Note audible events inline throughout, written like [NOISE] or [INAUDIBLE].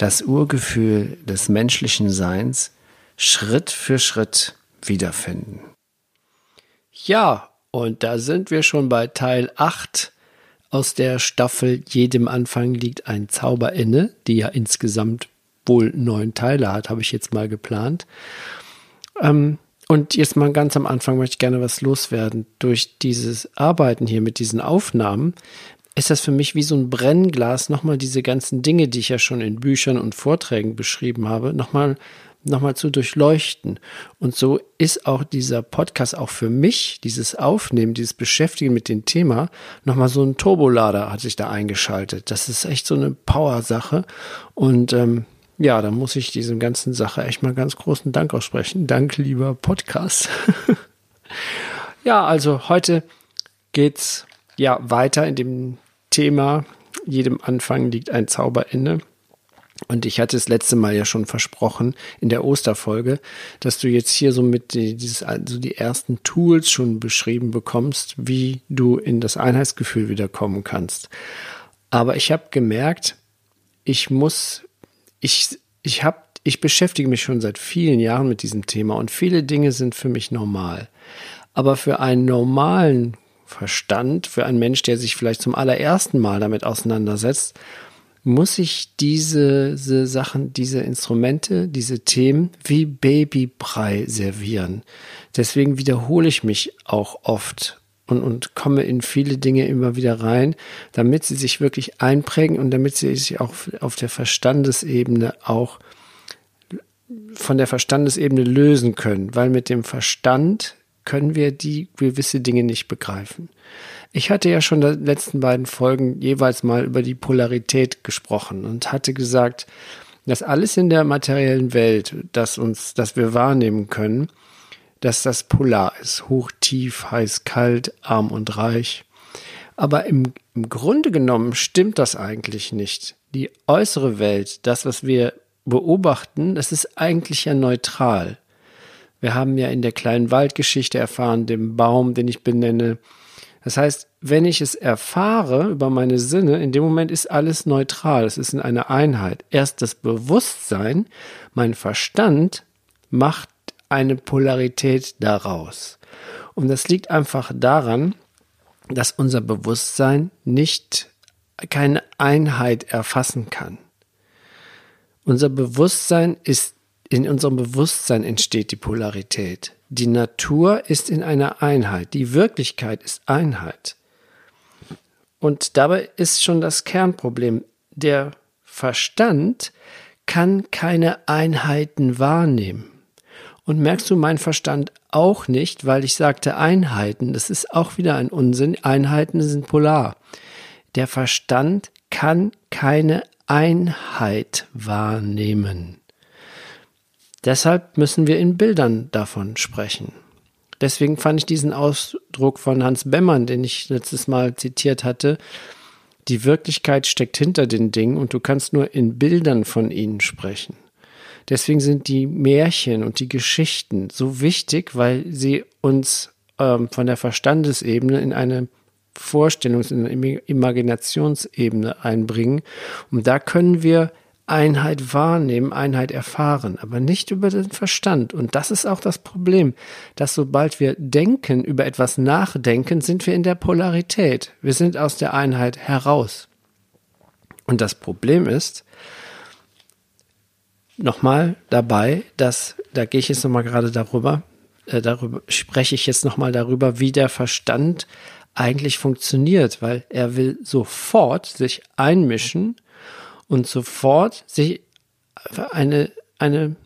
das Urgefühl des menschlichen Seins Schritt für Schritt wiederfinden. Ja, und da sind wir schon bei Teil 8 aus der Staffel Jedem Anfang liegt ein Zauber inne, die ja insgesamt wohl neun Teile hat, habe ich jetzt mal geplant. Ähm, und jetzt mal ganz am Anfang möchte ich gerne was loswerden. Durch dieses Arbeiten hier mit diesen Aufnahmen ist das für mich wie so ein Brennglas, nochmal diese ganzen Dinge, die ich ja schon in Büchern und Vorträgen beschrieben habe, nochmal nochmal zu durchleuchten. Und so ist auch dieser Podcast auch für mich, dieses Aufnehmen, dieses Beschäftigen mit dem Thema, nochmal so ein Turbolader hat sich da eingeschaltet. Das ist echt so eine Power-Sache. Und ähm, ja, da muss ich diesem ganzen Sache echt mal ganz großen Dank aussprechen. Dank, lieber Podcast. [LAUGHS] ja, also heute geht's ja weiter in dem Thema. Jedem Anfang liegt ein Zauber inne. Und ich hatte das letzte Mal ja schon versprochen in der Osterfolge, dass du jetzt hier so mit die, dieses, also die ersten Tools schon beschrieben bekommst, wie du in das Einheitsgefühl wiederkommen kannst. Aber ich habe gemerkt, ich muss, ich, ich habe, ich beschäftige mich schon seit vielen Jahren mit diesem Thema und viele Dinge sind für mich normal. Aber für einen normalen Verstand, für einen Mensch, der sich vielleicht zum allerersten Mal damit auseinandersetzt, muss ich diese, diese Sachen, diese Instrumente, diese Themen wie Babybrei servieren. Deswegen wiederhole ich mich auch oft und, und komme in viele Dinge immer wieder rein, damit sie sich wirklich einprägen und damit sie sich auch auf der Verstandesebene auch von der Verstandesebene lösen können, weil mit dem Verstand können wir die gewisse Dinge nicht begreifen. Ich hatte ja schon in den letzten beiden Folgen jeweils mal über die Polarität gesprochen und hatte gesagt, dass alles in der materiellen Welt, das uns, das wir wahrnehmen können, dass das polar ist. Hoch, tief, heiß, kalt, arm und reich. Aber im, im Grunde genommen stimmt das eigentlich nicht. Die äußere Welt, das, was wir beobachten, das ist eigentlich ja neutral. Wir haben ja in der kleinen Waldgeschichte erfahren, dem Baum, den ich benenne. Das heißt, wenn ich es erfahre über meine Sinne, in dem Moment ist alles neutral, es ist in einer Einheit. Erst das Bewusstsein, mein Verstand macht eine Polarität daraus. Und das liegt einfach daran, dass unser Bewusstsein nicht keine Einheit erfassen kann. Unser Bewusstsein ist in unserem Bewusstsein entsteht die Polarität. Die Natur ist in einer Einheit. Die Wirklichkeit ist Einheit. Und dabei ist schon das Kernproblem. Der Verstand kann keine Einheiten wahrnehmen. Und merkst du mein Verstand auch nicht, weil ich sagte Einheiten. Das ist auch wieder ein Unsinn. Einheiten sind polar. Der Verstand kann keine Einheit wahrnehmen. Deshalb müssen wir in Bildern davon sprechen. Deswegen fand ich diesen Ausdruck von Hans Bemmern, den ich letztes Mal zitiert hatte, die Wirklichkeit steckt hinter den Dingen und du kannst nur in Bildern von ihnen sprechen. Deswegen sind die Märchen und die Geschichten so wichtig, weil sie uns ähm, von der Verstandesebene in eine Vorstellungs-, in eine Imaginationsebene einbringen. Und da können wir Einheit wahrnehmen, Einheit erfahren, aber nicht über den Verstand. Und das ist auch das Problem, dass sobald wir denken, über etwas nachdenken, sind wir in der Polarität. Wir sind aus der Einheit heraus. Und das Problem ist, nochmal dabei, dass, da gehe ich jetzt nochmal gerade darüber, äh, darüber spreche ich jetzt nochmal darüber, wie der Verstand eigentlich funktioniert, weil er will sofort sich einmischen und sofort sich eine, eine,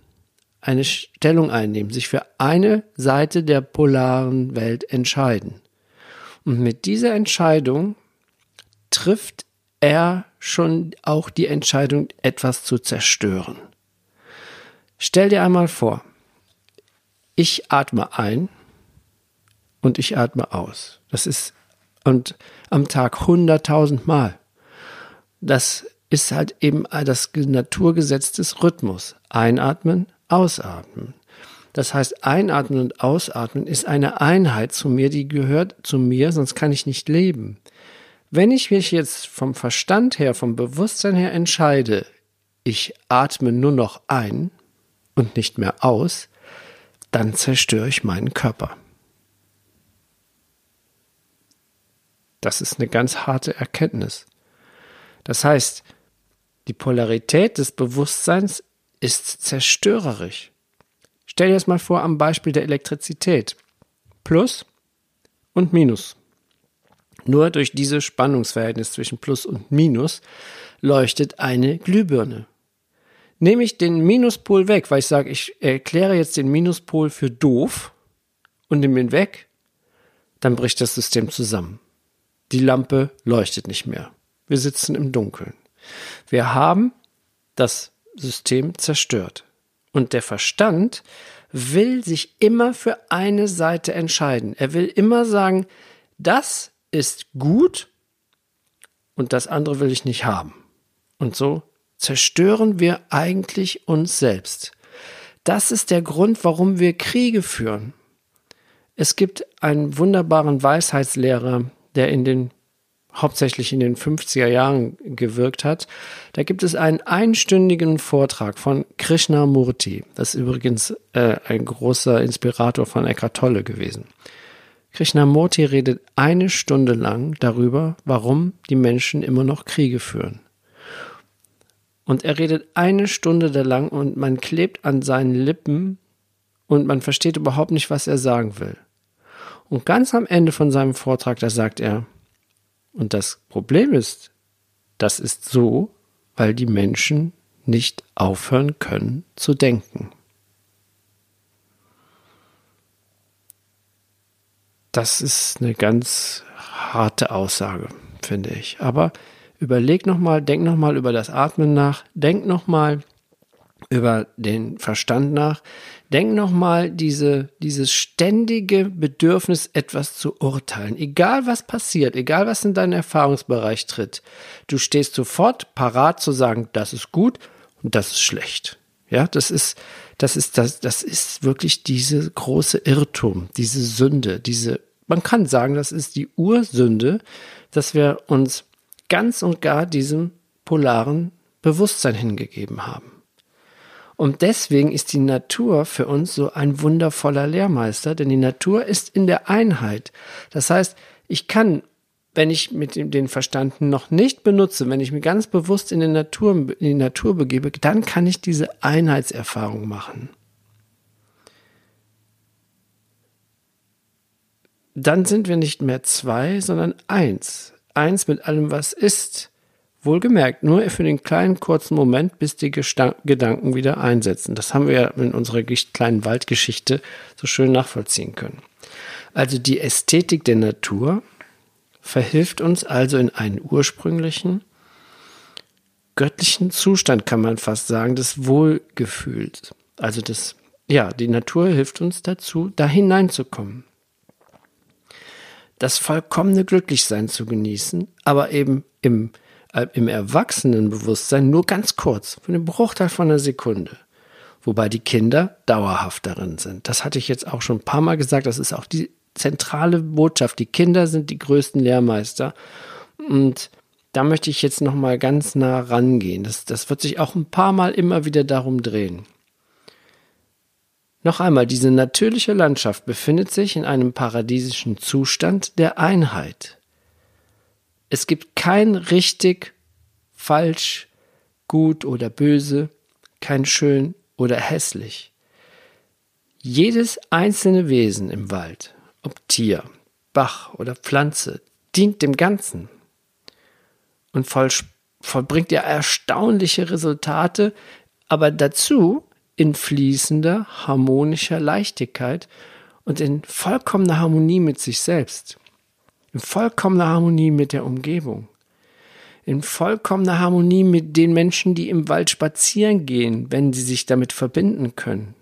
eine Stellung einnehmen, sich für eine Seite der polaren Welt entscheiden. Und mit dieser Entscheidung trifft er schon auch die Entscheidung, etwas zu zerstören. Stell dir einmal vor, ich atme ein und ich atme aus. Das ist und am Tag hunderttausend Mal. Das ist halt eben das Naturgesetz des Rhythmus. Einatmen, ausatmen. Das heißt, einatmen und ausatmen ist eine Einheit zu mir, die gehört zu mir, sonst kann ich nicht leben. Wenn ich mich jetzt vom Verstand her, vom Bewusstsein her entscheide, ich atme nur noch ein und nicht mehr aus, dann zerstöre ich meinen Körper. Das ist eine ganz harte Erkenntnis. Das heißt, die Polarität des Bewusstseins ist zerstörerisch. Stell dir das mal vor am Beispiel der Elektrizität. Plus und Minus. Nur durch dieses Spannungsverhältnis zwischen Plus und Minus leuchtet eine Glühbirne. Nehme ich den Minuspol weg, weil ich sage, ich erkläre jetzt den Minuspol für doof und nehme ihn weg, dann bricht das System zusammen. Die Lampe leuchtet nicht mehr. Wir sitzen im Dunkeln. Wir haben das System zerstört. Und der Verstand will sich immer für eine Seite entscheiden. Er will immer sagen, das ist gut und das andere will ich nicht haben. Und so zerstören wir eigentlich uns selbst. Das ist der Grund, warum wir Kriege führen. Es gibt einen wunderbaren Weisheitslehrer, der in den hauptsächlich in den 50er Jahren gewirkt hat. Da gibt es einen einstündigen Vortrag von Krishnamurti. Das ist übrigens äh, ein großer Inspirator von Eckhart Tolle gewesen. Krishnamurti redet eine Stunde lang darüber, warum die Menschen immer noch Kriege führen. Und er redet eine Stunde lang und man klebt an seinen Lippen und man versteht überhaupt nicht, was er sagen will. Und ganz am Ende von seinem Vortrag, da sagt er, und das Problem ist, das ist so, weil die Menschen nicht aufhören können zu denken. Das ist eine ganz harte Aussage, finde ich. Aber überleg nochmal, denk nochmal über das Atmen nach, denk nochmal über den Verstand nach. Denk nochmal diese, dieses ständige Bedürfnis, etwas zu urteilen. Egal was passiert, egal was in deinen Erfahrungsbereich tritt, du stehst sofort parat zu sagen, das ist gut und das ist schlecht. Ja, das ist, das ist, das, das ist wirklich diese große Irrtum, diese Sünde, diese, man kann sagen, das ist die Ursünde, dass wir uns ganz und gar diesem polaren Bewusstsein hingegeben haben. Und deswegen ist die Natur für uns so ein wundervoller Lehrmeister, denn die Natur ist in der Einheit. Das heißt, ich kann, wenn ich mit dem, den Verstand noch nicht benutze, wenn ich mich ganz bewusst in, Natur, in die Natur begebe, dann kann ich diese Einheitserfahrung machen. Dann sind wir nicht mehr zwei, sondern eins. Eins mit allem, was ist. Wohlgemerkt, nur für den kleinen kurzen Moment, bis die Gestan Gedanken wieder einsetzen. Das haben wir ja in unserer kleinen Waldgeschichte so schön nachvollziehen können. Also die Ästhetik der Natur verhilft uns also in einen ursprünglichen, göttlichen Zustand, kann man fast sagen, des Wohlgefühls. Also das, ja, die Natur hilft uns dazu, da hineinzukommen. Das vollkommene Glücklichsein zu genießen, aber eben im im Erwachsenenbewusstsein nur ganz kurz, für einen Bruchteil von einer Sekunde. Wobei die Kinder dauerhaft darin sind. Das hatte ich jetzt auch schon ein paar Mal gesagt. Das ist auch die zentrale Botschaft. Die Kinder sind die größten Lehrmeister. Und da möchte ich jetzt noch mal ganz nah rangehen. Das, das wird sich auch ein paar Mal immer wieder darum drehen. Noch einmal, diese natürliche Landschaft befindet sich in einem paradiesischen Zustand der Einheit. Es gibt kein richtig, falsch, gut oder böse, kein schön oder hässlich. Jedes einzelne Wesen im Wald, ob Tier, Bach oder Pflanze, dient dem Ganzen und voll, vollbringt ja erstaunliche Resultate, aber dazu in fließender, harmonischer Leichtigkeit und in vollkommener Harmonie mit sich selbst in vollkommener Harmonie mit der Umgebung. in vollkommener Harmonie mit den Menschen, die im Wald spazieren gehen, wenn sie sich damit verbinden können.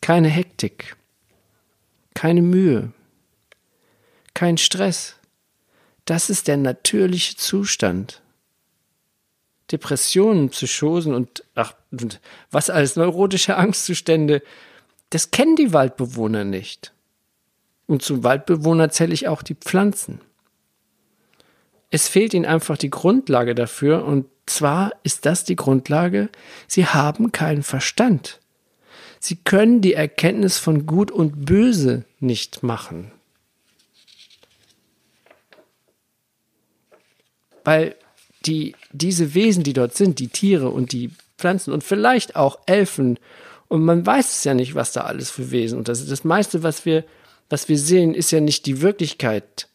Keine Hektik, keine Mühe, kein Stress. Das ist der natürliche Zustand. Depressionen, Psychosen und ach, was als neurotische Angstzustände, das kennen die Waldbewohner nicht. Und zu Waldbewohner zähle ich auch die Pflanzen. Es fehlt ihnen einfach die Grundlage dafür, und zwar ist das die Grundlage, sie haben keinen Verstand. Sie können die Erkenntnis von Gut und Böse nicht machen. Weil die, diese Wesen, die dort sind, die Tiere und die Pflanzen und vielleicht auch Elfen, und man weiß es ja nicht, was da alles für Wesen und das, das meiste, was wir, was wir sehen, ist ja nicht die Wirklichkeit.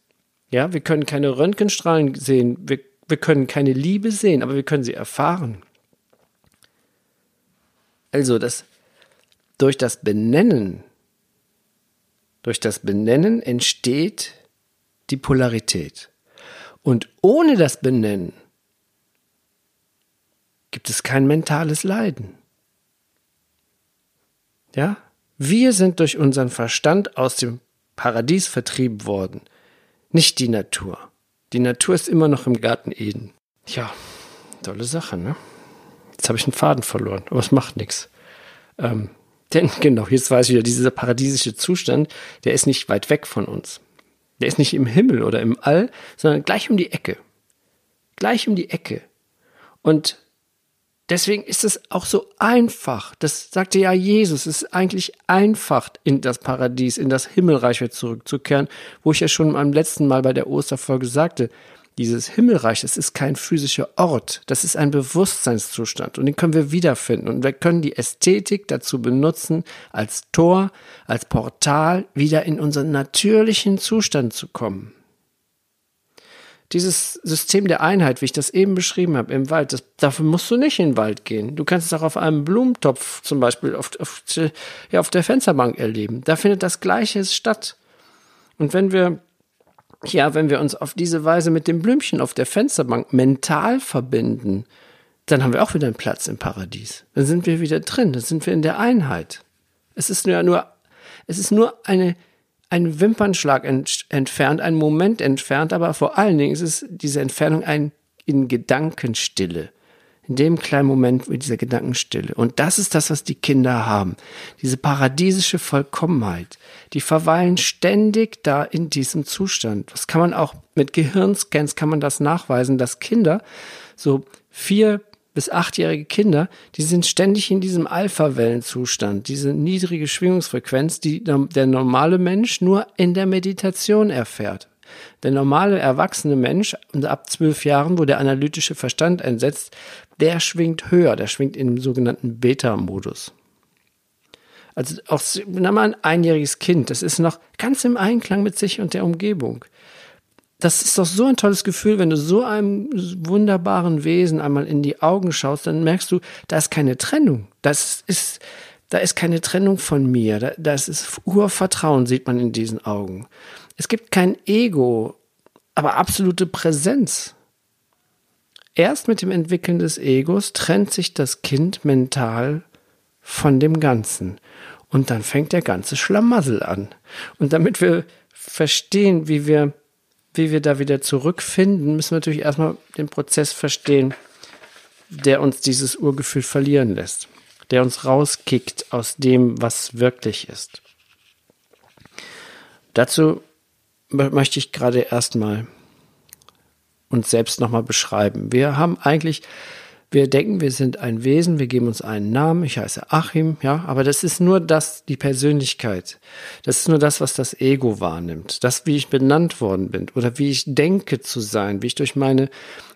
Ja, wir können keine Röntgenstrahlen sehen, wir, wir können keine Liebe sehen, aber wir können sie erfahren. Also, das, durch das Benennen, durch das Benennen entsteht die Polarität. Und ohne das Benennen gibt es kein mentales Leiden. Ja? Wir sind durch unseren Verstand aus dem Paradies vertrieben worden, nicht die Natur. Die Natur ist immer noch im Garten Eden. Ja, tolle Sache, ne? Jetzt habe ich einen Faden verloren, aber es macht nichts. Ähm, [LAUGHS] denn genau, jetzt weiß ich wieder, dieser paradiesische Zustand, der ist nicht weit weg von uns. Der ist nicht im Himmel oder im All, sondern gleich um die Ecke. Gleich um die Ecke. Und deswegen ist es auch so einfach. Das sagte ja Jesus. Es ist eigentlich einfach, in das Paradies, in das Himmelreich wieder zurückzukehren, wo ich ja schon beim letzten Mal bei der Osterfolge sagte, dieses Himmelreich, das ist kein physischer Ort, das ist ein Bewusstseinszustand und den können wir wiederfinden und wir können die Ästhetik dazu benutzen, als Tor, als Portal wieder in unseren natürlichen Zustand zu kommen. Dieses System der Einheit, wie ich das eben beschrieben habe, im Wald, das, dafür musst du nicht in den Wald gehen. Du kannst es auch auf einem Blumentopf zum Beispiel auf, auf, ja, auf der Fensterbank erleben. Da findet das Gleiche statt. Und wenn wir ja, wenn wir uns auf diese Weise mit dem Blümchen auf der Fensterbank mental verbinden, dann haben wir auch wieder einen Platz im Paradies. Dann sind wir wieder drin, dann sind wir in der Einheit. Es ist nur, nur es ist nur eine, ein Wimpernschlag ent, entfernt, ein Moment entfernt, aber vor allen Dingen ist es diese Entfernung ein in Gedankenstille in dem kleinen Moment mit dieser Gedankenstille. Und das ist das, was die Kinder haben. Diese paradiesische Vollkommenheit. Die verweilen ständig da in diesem Zustand. Das kann man auch mit Gehirnscans kann man das nachweisen, dass Kinder, so vier bis achtjährige Kinder, die sind ständig in diesem Alpha-Wellenzustand, diese niedrige Schwingungsfrequenz, die der normale Mensch nur in der Meditation erfährt. Der normale erwachsene Mensch ab zwölf Jahren, wo der analytische Verstand einsetzt, der schwingt höher, der schwingt im sogenannten Beta-Modus. Also auch na mal ein einjähriges Kind, das ist noch ganz im Einklang mit sich und der Umgebung. Das ist doch so ein tolles Gefühl, wenn du so einem wunderbaren Wesen einmal in die Augen schaust, dann merkst du, da ist keine Trennung. Das ist, da ist keine Trennung von mir. Da, das ist Urvertrauen, sieht man in diesen Augen. Es gibt kein Ego, aber absolute Präsenz. Erst mit dem Entwickeln des Egos trennt sich das Kind mental von dem Ganzen. Und dann fängt der ganze Schlamassel an. Und damit wir verstehen, wie wir, wie wir da wieder zurückfinden, müssen wir natürlich erstmal den Prozess verstehen, der uns dieses Urgefühl verlieren lässt, der uns rauskickt aus dem, was wirklich ist. Dazu möchte ich gerade erstmal uns selbst nochmal beschreiben. Wir haben eigentlich, wir denken, wir sind ein Wesen, wir geben uns einen Namen, ich heiße Achim, ja, aber das ist nur das, die Persönlichkeit. Das ist nur das, was das Ego wahrnimmt. Das, wie ich benannt worden bin oder wie ich denke zu sein, wie ich durch meine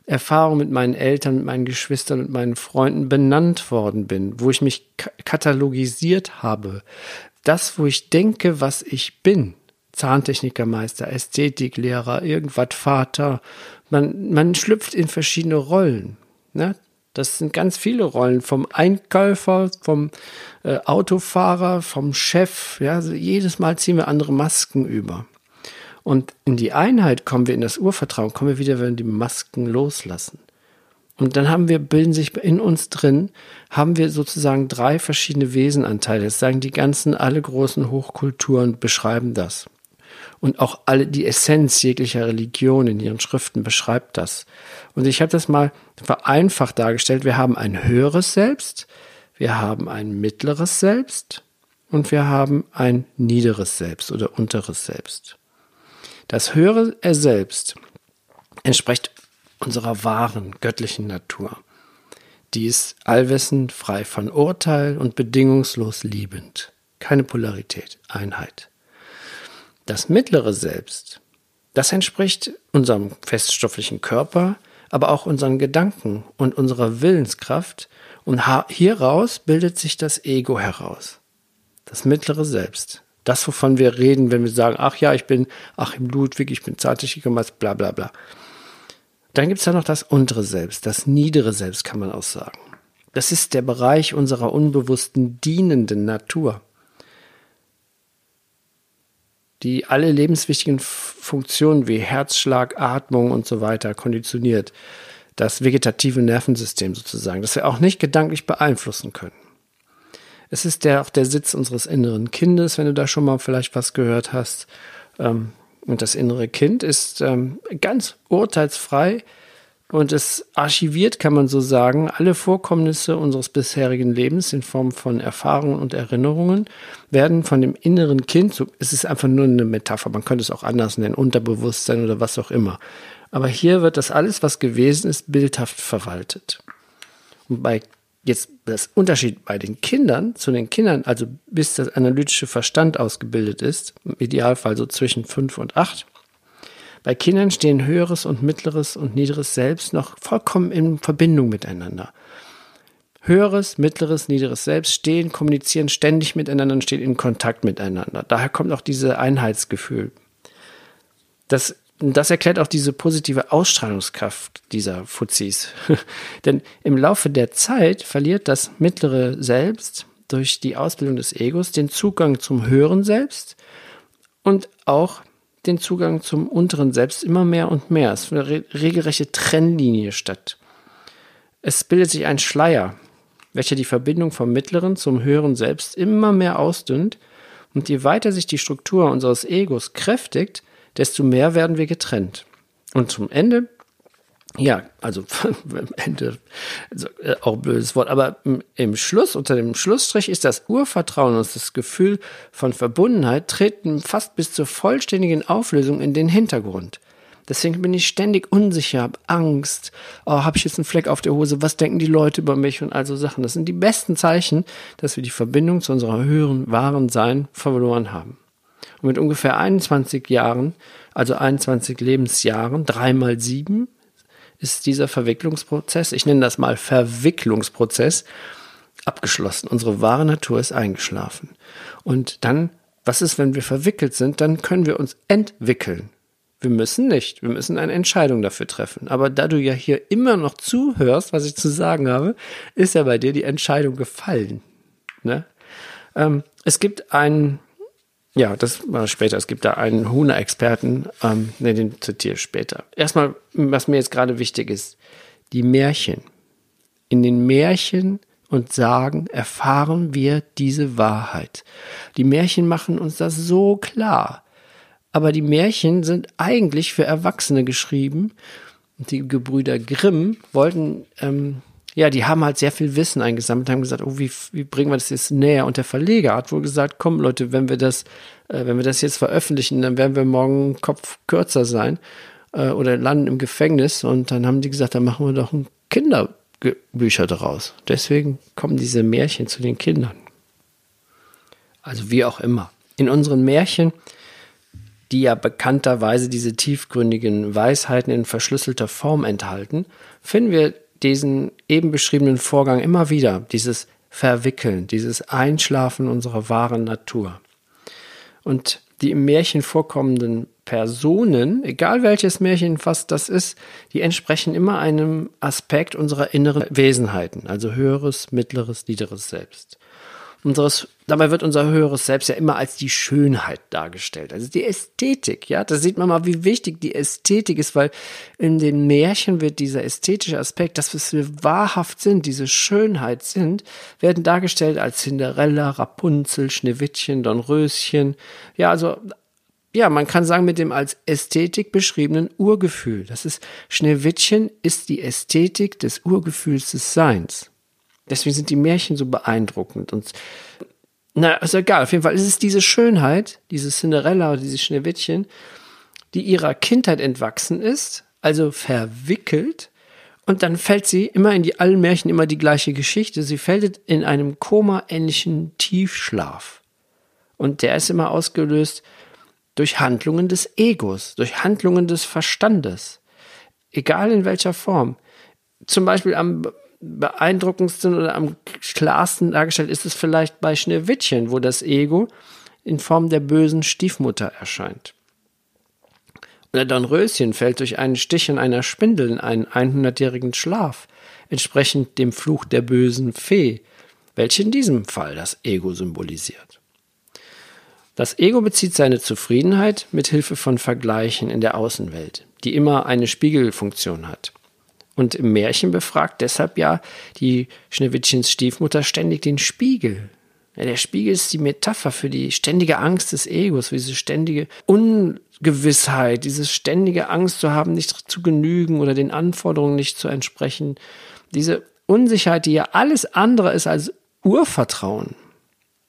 Erfahrung mit meinen Eltern, mit meinen Geschwistern, mit meinen Freunden benannt worden bin, wo ich mich katalogisiert habe. Das, wo ich denke, was ich bin. Zahntechnikermeister, Ästhetiklehrer, irgendwas Vater, man, man schlüpft in verschiedene Rollen. Ne? Das sind ganz viele Rollen, vom Einkäufer, vom äh, Autofahrer, vom Chef. Ja? Also jedes Mal ziehen wir andere Masken über. Und in die Einheit kommen wir, in das Urvertrauen, kommen wir wieder, wenn wir die Masken loslassen. Und dann haben wir, bilden sich in uns drin, haben wir sozusagen drei verschiedene Wesenanteile. Das sagen die ganzen, alle großen Hochkulturen beschreiben das. Und auch alle, die Essenz jeglicher Religion in ihren Schriften beschreibt das. Und ich habe das mal vereinfacht dargestellt. Wir haben ein höheres Selbst, wir haben ein mittleres Selbst und wir haben ein niederes Selbst oder unteres Selbst. Das höhere Selbst entspricht unserer wahren göttlichen Natur. Die ist allwissend, frei von Urteil und bedingungslos liebend. Keine Polarität, Einheit. Das mittlere Selbst, das entspricht unserem feststofflichen Körper, aber auch unseren Gedanken und unserer Willenskraft und hieraus bildet sich das Ego heraus. Das mittlere Selbst. Das, wovon wir reden, wenn wir sagen, ach ja, ich bin Achim Ludwig, ich bin Zartig bla bla bla. Dann gibt es da noch das untere Selbst, das niedere Selbst kann man auch sagen. Das ist der Bereich unserer unbewussten dienenden Natur, die alle lebenswichtigen Funktionen wie Herzschlag, Atmung und so weiter konditioniert. Das vegetative Nervensystem sozusagen, das wir auch nicht gedanklich beeinflussen können. Es ist der, auch der Sitz unseres inneren Kindes, wenn du da schon mal vielleicht was gehört hast. Ähm, und das innere Kind ist ähm, ganz urteilsfrei und es archiviert, kann man so sagen, alle Vorkommnisse unseres bisherigen Lebens in Form von Erfahrungen und Erinnerungen werden von dem inneren Kind, so, es ist einfach nur eine Metapher, man könnte es auch anders nennen, Unterbewusstsein oder was auch immer. Aber hier wird das alles, was gewesen ist, bildhaft verwaltet. Und bei Jetzt das Unterschied bei den Kindern zu den Kindern, also bis das analytische Verstand ausgebildet ist, im Idealfall so zwischen fünf und acht. Bei Kindern stehen höheres und mittleres und niederes Selbst noch vollkommen in Verbindung miteinander. Höheres, mittleres, niederes Selbst stehen, kommunizieren ständig miteinander und stehen in Kontakt miteinander. Daher kommt auch dieses Einheitsgefühl. Das das erklärt auch diese positive Ausstrahlungskraft dieser Fuzis. [LAUGHS] Denn im Laufe der Zeit verliert das mittlere Selbst durch die Ausbildung des Egos den Zugang zum höheren Selbst und auch den Zugang zum unteren Selbst immer mehr und mehr. Es findet eine regelrechte Trennlinie statt. Es bildet sich ein Schleier, welcher die Verbindung vom mittleren zum höheren Selbst immer mehr ausdünnt. Und je weiter sich die Struktur unseres Egos kräftigt, desto mehr werden wir getrennt. Und zum Ende, ja, also [LAUGHS] Ende, also, äh, auch ein blödes Wort, aber im Schluss, unter dem Schlussstrich ist das Urvertrauen und das Gefühl von Verbundenheit treten fast bis zur vollständigen Auflösung in den Hintergrund. Deswegen bin ich ständig unsicher, habe Angst. Oh, habe ich jetzt einen Fleck auf der Hose? Was denken die Leute über mich und all so Sachen? Das sind die besten Zeichen, dass wir die Verbindung zu unserer höheren, wahren Sein verloren haben. Und mit ungefähr 21 Jahren, also 21 Lebensjahren, drei mal sieben, ist dieser Verwicklungsprozess, ich nenne das mal Verwicklungsprozess, abgeschlossen. Unsere wahre Natur ist eingeschlafen. Und dann, was ist, wenn wir verwickelt sind? Dann können wir uns entwickeln. Wir müssen nicht. Wir müssen eine Entscheidung dafür treffen. Aber da du ja hier immer noch zuhörst, was ich zu sagen habe, ist ja bei dir die Entscheidung gefallen. Ne? Ähm, es gibt einen ja, das war später. Es gibt da einen Huna-Experten, ähm, den zitiere ich später. Erstmal, was mir jetzt gerade wichtig ist, die Märchen. In den Märchen und Sagen erfahren wir diese Wahrheit. Die Märchen machen uns das so klar. Aber die Märchen sind eigentlich für Erwachsene geschrieben. Die Gebrüder Grimm wollten ähm, ja, die haben halt sehr viel Wissen eingesammelt, haben gesagt, oh, wie, wie bringen wir das jetzt näher? Und der Verleger hat wohl gesagt, komm Leute, wenn wir das, äh, wenn wir das jetzt veröffentlichen, dann werden wir morgen Kopf kürzer sein äh, oder landen im Gefängnis. Und dann haben die gesagt, dann machen wir doch ein Kinderbücher daraus. Deswegen kommen diese Märchen zu den Kindern. Also wie auch immer. In unseren Märchen, die ja bekannterweise diese tiefgründigen Weisheiten in verschlüsselter Form enthalten, finden wir diesen eben beschriebenen Vorgang immer wieder, dieses Verwickeln, dieses Einschlafen unserer wahren Natur. Und die im Märchen vorkommenden Personen, egal welches Märchen fast das ist, die entsprechen immer einem Aspekt unserer inneren Wesenheiten, also höheres, mittleres, niederes Selbst. Unseres, dabei wird unser höheres Selbst ja immer als die Schönheit dargestellt, also die Ästhetik, ja, da sieht man mal, wie wichtig die Ästhetik ist, weil in den Märchen wird dieser ästhetische Aspekt, das, was wir wahrhaft sind, diese Schönheit sind, werden dargestellt als Cinderella, Rapunzel, Schneewittchen, Dornröschen, ja, also ja, man kann sagen, mit dem als Ästhetik beschriebenen Urgefühl. Das ist, Schneewittchen ist die Ästhetik des Urgefühls des Seins. Deswegen sind die Märchen so beeindruckend und, na, ist egal. Auf jeden Fall ist es diese Schönheit, diese Cinderella oder dieses Schneewittchen, die ihrer Kindheit entwachsen ist, also verwickelt, und dann fällt sie immer in die allen Märchen immer die gleiche Geschichte. Sie fällt in einem Koma-ähnlichen Tiefschlaf. Und der ist immer ausgelöst durch Handlungen des Egos, durch Handlungen des Verstandes, egal in welcher Form. Zum Beispiel am beeindruckendsten oder am klarsten dargestellt ist es vielleicht bei Schneewittchen, wo das Ego in Form der bösen Stiefmutter erscheint. Oder Dornröschen fällt durch einen Stich in einer Spindel in einen 100-jährigen Schlaf, entsprechend dem Fluch der bösen Fee, welche in diesem Fall das Ego symbolisiert. Das Ego bezieht seine Zufriedenheit mit Hilfe von Vergleichen in der Außenwelt, die immer eine Spiegelfunktion hat. Und im Märchen befragt deshalb ja die Schneewittchens Stiefmutter ständig den Spiegel. Ja, der Spiegel ist die Metapher für die ständige Angst des Egos, für diese ständige Ungewissheit, diese ständige Angst zu haben, nicht zu genügen oder den Anforderungen nicht zu entsprechen. Diese Unsicherheit, die ja alles andere ist als Urvertrauen.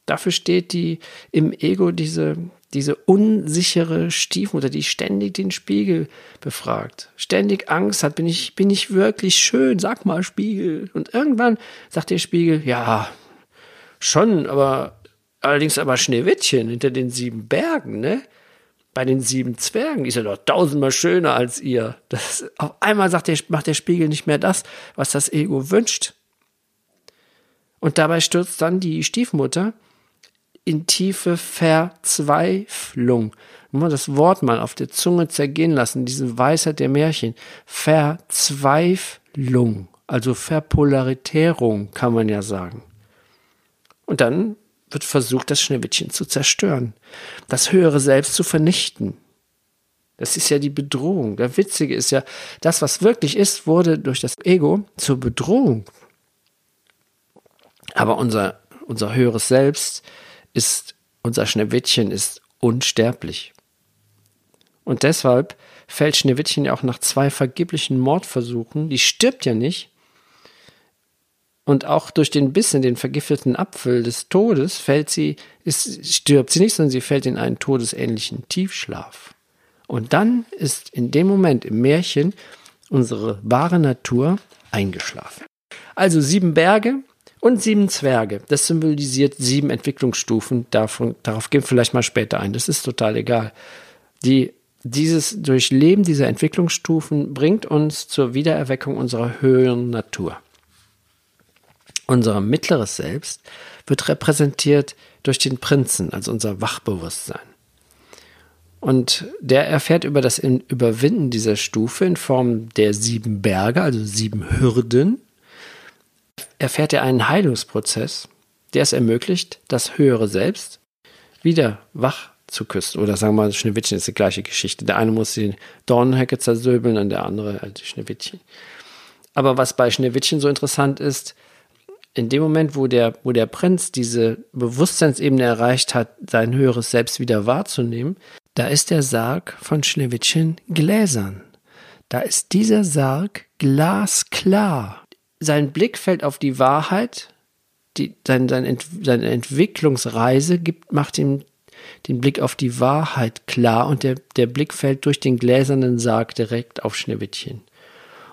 Dafür steht die im Ego diese, diese unsichere Stiefmutter, die ständig den Spiegel befragt, ständig Angst hat, bin ich, bin ich wirklich schön, sag mal Spiegel. Und irgendwann sagt der Spiegel, ja, schon, aber allerdings aber Schneewittchen hinter den sieben Bergen, ne? Bei den sieben Zwergen ist er doch tausendmal schöner als ihr. Das, auf einmal sagt der, macht der Spiegel nicht mehr das, was das Ego wünscht. Und dabei stürzt dann die Stiefmutter in tiefe Verzweiflung. Nur das Wort mal auf der Zunge zergehen lassen, diese Weisheit der Märchen. Verzweiflung, also Verpolaritärung, kann man ja sagen. Und dann wird versucht, das Schneewittchen zu zerstören, das höhere Selbst zu vernichten. Das ist ja die Bedrohung. Der Witzige ist ja, das, was wirklich ist, wurde durch das Ego zur Bedrohung. Aber unser, unser höheres Selbst ist, unser Schneewittchen ist unsterblich. Und deshalb fällt Schneewittchen ja auch nach zwei vergeblichen Mordversuchen, die stirbt ja nicht. Und auch durch den Biss in den vergifteten Apfel des Todes fällt sie, ist, stirbt sie nicht, sondern sie fällt in einen todesähnlichen Tiefschlaf. Und dann ist in dem Moment im Märchen unsere wahre Natur eingeschlafen. Also sieben Berge, und sieben Zwerge. Das symbolisiert sieben Entwicklungsstufen. Davon, darauf gehen wir vielleicht mal später ein. Das ist total egal. Die, dieses Durchleben dieser Entwicklungsstufen bringt uns zur Wiedererweckung unserer höheren Natur. Unser mittleres Selbst wird repräsentiert durch den Prinzen, also unser Wachbewusstsein. Und der erfährt über das Überwinden dieser Stufe in Form der sieben Berge, also sieben Hürden, erfährt er einen Heilungsprozess, der es ermöglicht, das höhere Selbst wieder wach zu küssen. Oder sagen wir mal, Schneewittchen ist die gleiche Geschichte. Der eine muss die Dornenhecke zersöbeln und der andere halt die Schneewittchen. Aber was bei Schneewittchen so interessant ist, in dem Moment, wo der, wo der Prinz diese Bewusstseinsebene erreicht hat, sein höheres Selbst wieder wahrzunehmen, da ist der Sarg von Schneewittchen gläsern. Da ist dieser Sarg glasklar sein Blick fällt auf die Wahrheit, die, sein, sein Ent, seine Entwicklungsreise gibt, macht ihm den Blick auf die Wahrheit klar und der, der Blick fällt durch den gläsernen Sarg direkt auf Schneewittchen.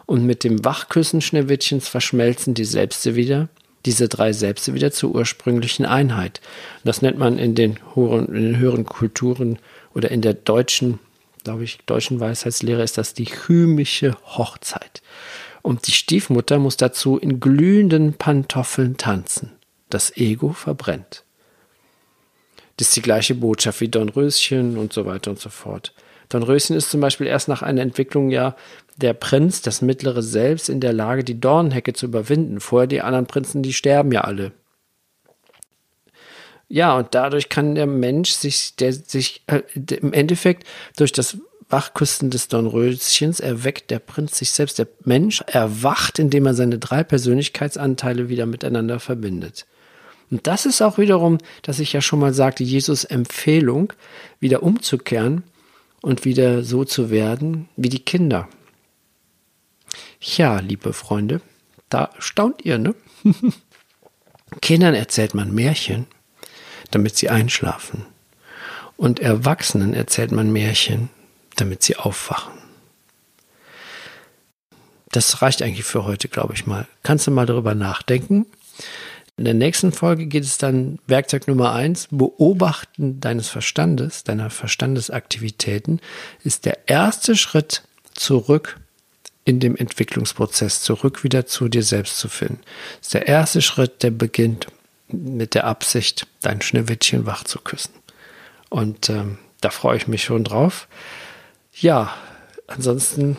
Und mit dem Wachküssen Schneewittchens verschmelzen die Selbste wieder, diese drei Selbste wieder zur ursprünglichen Einheit. Das nennt man in den, hohen, in den höheren Kulturen oder in der deutschen, glaube ich, deutschen Weisheitslehre ist das die chymische Hochzeit und die Stiefmutter muss dazu in glühenden Pantoffeln tanzen. Das Ego verbrennt. Das ist die gleiche Botschaft wie Dornröschen und so weiter und so fort. Dornröschen ist zum Beispiel erst nach einer Entwicklung ja der Prinz, das mittlere Selbst, in der Lage, die Dornhecke zu überwinden. Vorher die anderen Prinzen, die sterben ja alle. Ja, und dadurch kann der Mensch sich, der sich äh, im Endeffekt durch das Wachküsten des Dornröschens erweckt der Prinz sich selbst. Der Mensch erwacht, indem er seine drei Persönlichkeitsanteile wieder miteinander verbindet. Und das ist auch wiederum, dass ich ja schon mal sagte, Jesus Empfehlung, wieder umzukehren und wieder so zu werden wie die Kinder. Ja, liebe Freunde, da staunt ihr, ne? [LAUGHS] Kindern erzählt man Märchen, damit sie einschlafen. Und Erwachsenen erzählt man Märchen, damit sie aufwachen. Das reicht eigentlich für heute, glaube ich mal. Kannst du mal darüber nachdenken? In der nächsten Folge geht es dann Werkzeug Nummer eins. Beobachten deines Verstandes, deiner Verstandesaktivitäten ist der erste Schritt zurück in dem Entwicklungsprozess, zurück wieder zu dir selbst zu finden. Ist der erste Schritt, der beginnt mit der Absicht, dein Schneewittchen wach zu küssen. Und ähm, da freue ich mich schon drauf. Ja, ansonsten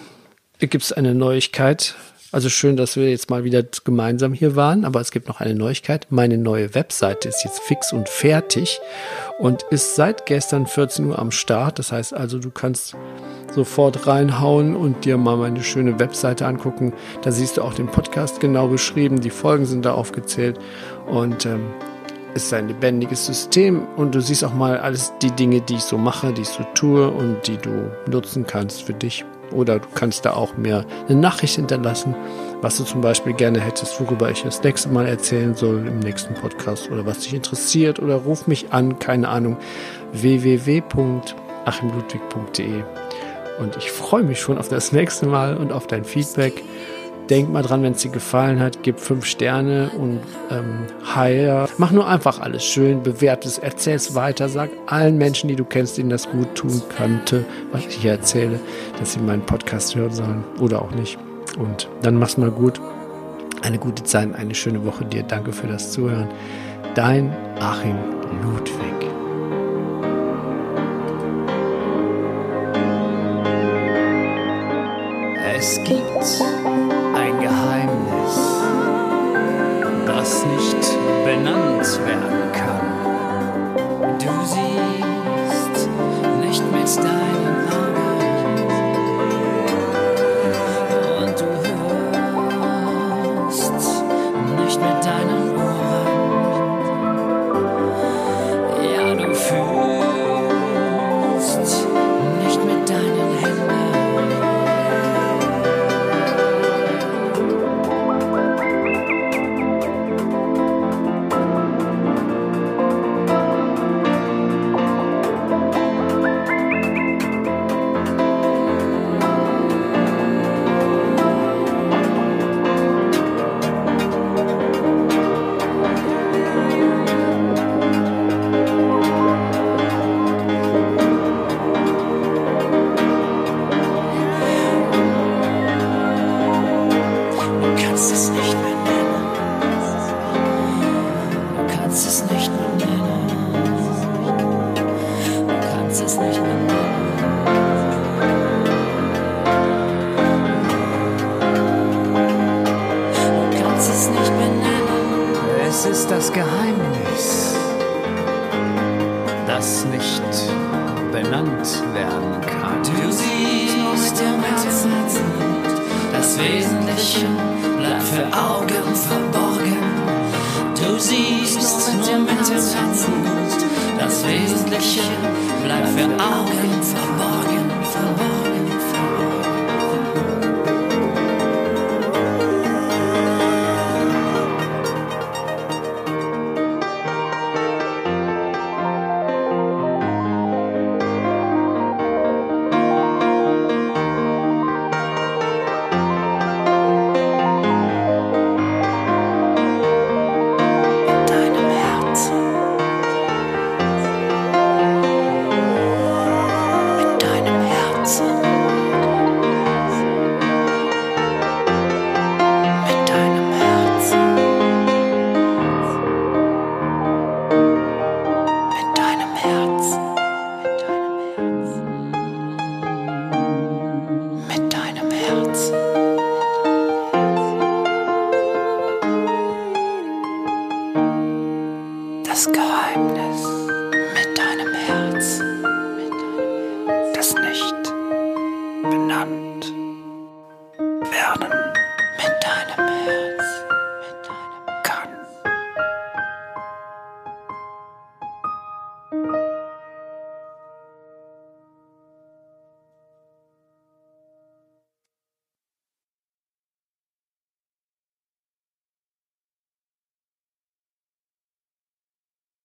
gibt es eine Neuigkeit. Also schön, dass wir jetzt mal wieder gemeinsam hier waren, aber es gibt noch eine Neuigkeit. Meine neue Webseite ist jetzt fix und fertig und ist seit gestern 14 Uhr am Start. Das heißt also, du kannst sofort reinhauen und dir mal meine schöne Webseite angucken. Da siehst du auch den Podcast genau beschrieben, die Folgen sind da aufgezählt und ähm, ist ein lebendiges System und du siehst auch mal alles die Dinge, die ich so mache, die ich so tue und die du nutzen kannst für dich. Oder du kannst da auch mir eine Nachricht hinterlassen, was du zum Beispiel gerne hättest, worüber ich das nächste Mal erzählen soll im nächsten Podcast oder was dich interessiert oder ruf mich an, keine Ahnung, www.achimludwig.de. Und ich freue mich schon auf das nächste Mal und auf dein Feedback. Denk mal dran, wenn es dir gefallen hat, gib fünf Sterne und ähm, heil. Mach nur einfach alles schön, bewert es, erzähl es weiter, sag allen Menschen, die du kennst, denen das gut tun könnte, was ich hier erzähle, dass sie meinen Podcast hören sollen oder auch nicht. Und dann mach's mal gut. Eine gute Zeit, eine schöne Woche dir. Danke für das Zuhören. Dein Achim Ludwig. Es gibt das nicht benannt werden kann. Du siehst nicht mit deinen